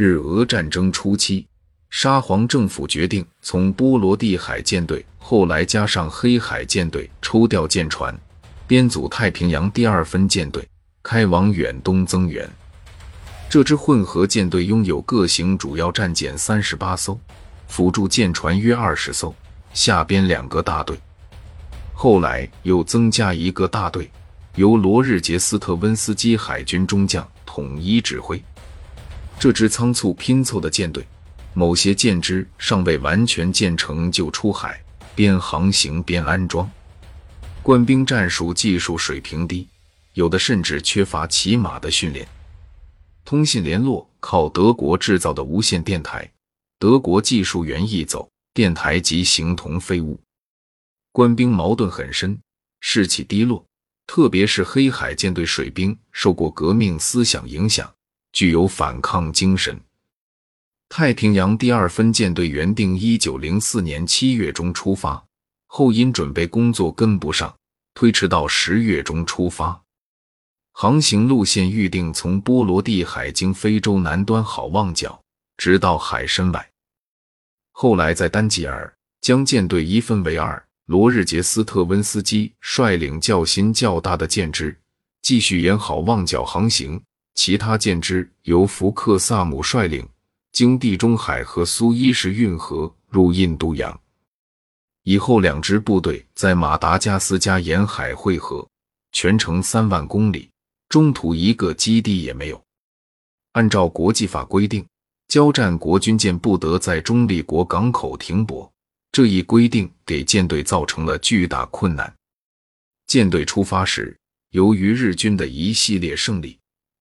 日俄战争初期，沙皇政府决定从波罗的海舰队，后来加上黑海舰队抽调舰船，编组太平洋第二分舰队，开往远东增援。这支混合舰队拥有各型主要战舰三十八艘，辅助舰船约二十艘，下编两个大队。后来又增加一个大队，由罗日杰斯特温斯基海军中将统一指挥。这支仓促拼凑的舰队，某些舰只尚未完全建成就出海，边航行边安装。官兵战术技术水平低，有的甚至缺乏骑马的训练。通信联络靠德国制造的无线电台，德国技术员一走，电台即形同废物。官兵矛盾很深，士气低落，特别是黑海舰队水兵受过革命思想影响。具有反抗精神。太平洋第二分舰队原定一九零四年七月中出发，后因准备工作跟不上，推迟到十月中出发。航行路线预定从波罗的海经非洲南端好望角，直到海参崴。后来在丹吉尔将舰队一分为二，罗日杰斯特温斯基率领较新较大的舰只，继续沿好望角航行。其他舰只由福克萨姆率领，经地中海和苏伊士运河入印度洋。以后两支部队在马达加斯加沿海汇合，全程三万公里，中途一个基地也没有。按照国际法规定，交战国军舰不得在中立国港口停泊，这一规定给舰队造成了巨大困难。舰队出发时，由于日军的一系列胜利。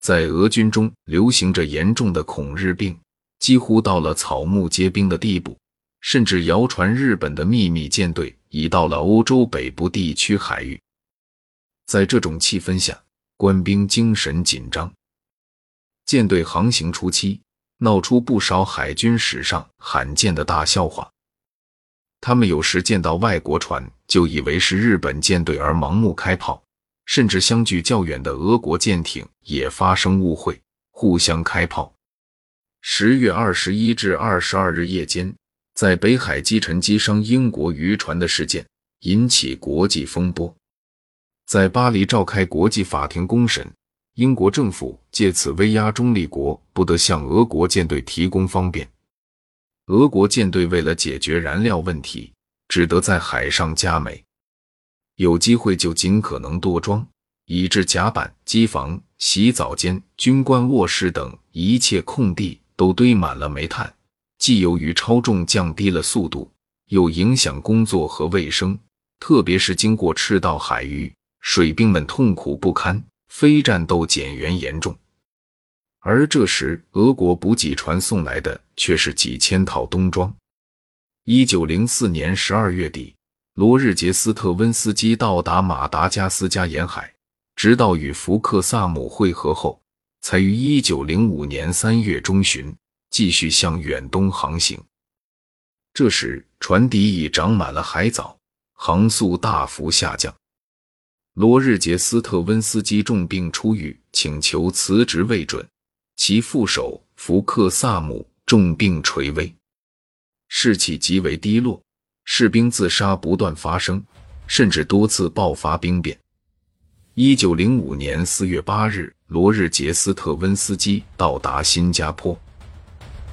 在俄军中流行着严重的恐日病，几乎到了草木皆兵的地步，甚至谣传日本的秘密舰队已到了欧洲北部地区海域。在这种气氛下，官兵精神紧张。舰队航行初期，闹出不少海军史上罕见的大笑话。他们有时见到外国船就以为是日本舰队而盲目开炮。甚至相距较远的俄国舰艇也发生误会，互相开炮。十月二十一至二十二日夜间，在北海击沉击伤英国渔船的事件引起国际风波，在巴黎召开国际法庭公审，英国政府借此威压中立国，不得向俄国舰队提供方便。俄国舰队为了解决燃料问题，只得在海上加煤。有机会就尽可能多装，以致甲板、机房、洗澡间、军官卧室等一切空地都堆满了煤炭。既由于超重降低了速度，又影响工作和卫生，特别是经过赤道海域，水兵们痛苦不堪，非战斗减员严重。而这时，俄国补给船送来的却是几千套冬装。一九零四年十二月底。罗日杰斯特温斯基到达马达加斯加沿海，直到与福克萨姆会合后，才于一九零五年三月中旬继续向远东航行。这时，船底已长满了海藻，航速大幅下降。罗日杰斯特温斯基重病初愈，请求辞职未准，其副手福克萨姆重病垂危，士气极为低落。士兵自杀不断发生，甚至多次爆发兵变。一九零五年四月八日，罗日杰斯特温斯基到达新加坡，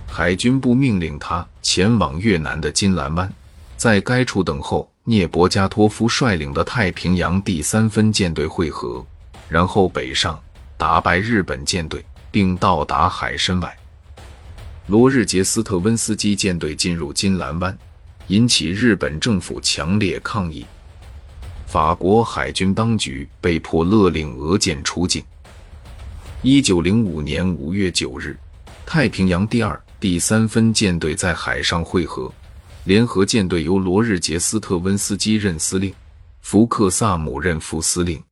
海军部命令他前往越南的金兰湾，在该处等候聂伯加托夫率领的太平洋第三分舰队会合，然后北上打败日本舰队，并到达海参崴。罗日杰斯特温斯基舰队进入金兰湾。引起日本政府强烈抗议，法国海军当局被迫勒令俄舰出境。一九零五年五月九日，太平洋第二、第三分舰队在海上会合，联合舰队由罗日杰斯特温斯基任司令，福克萨姆任副司令。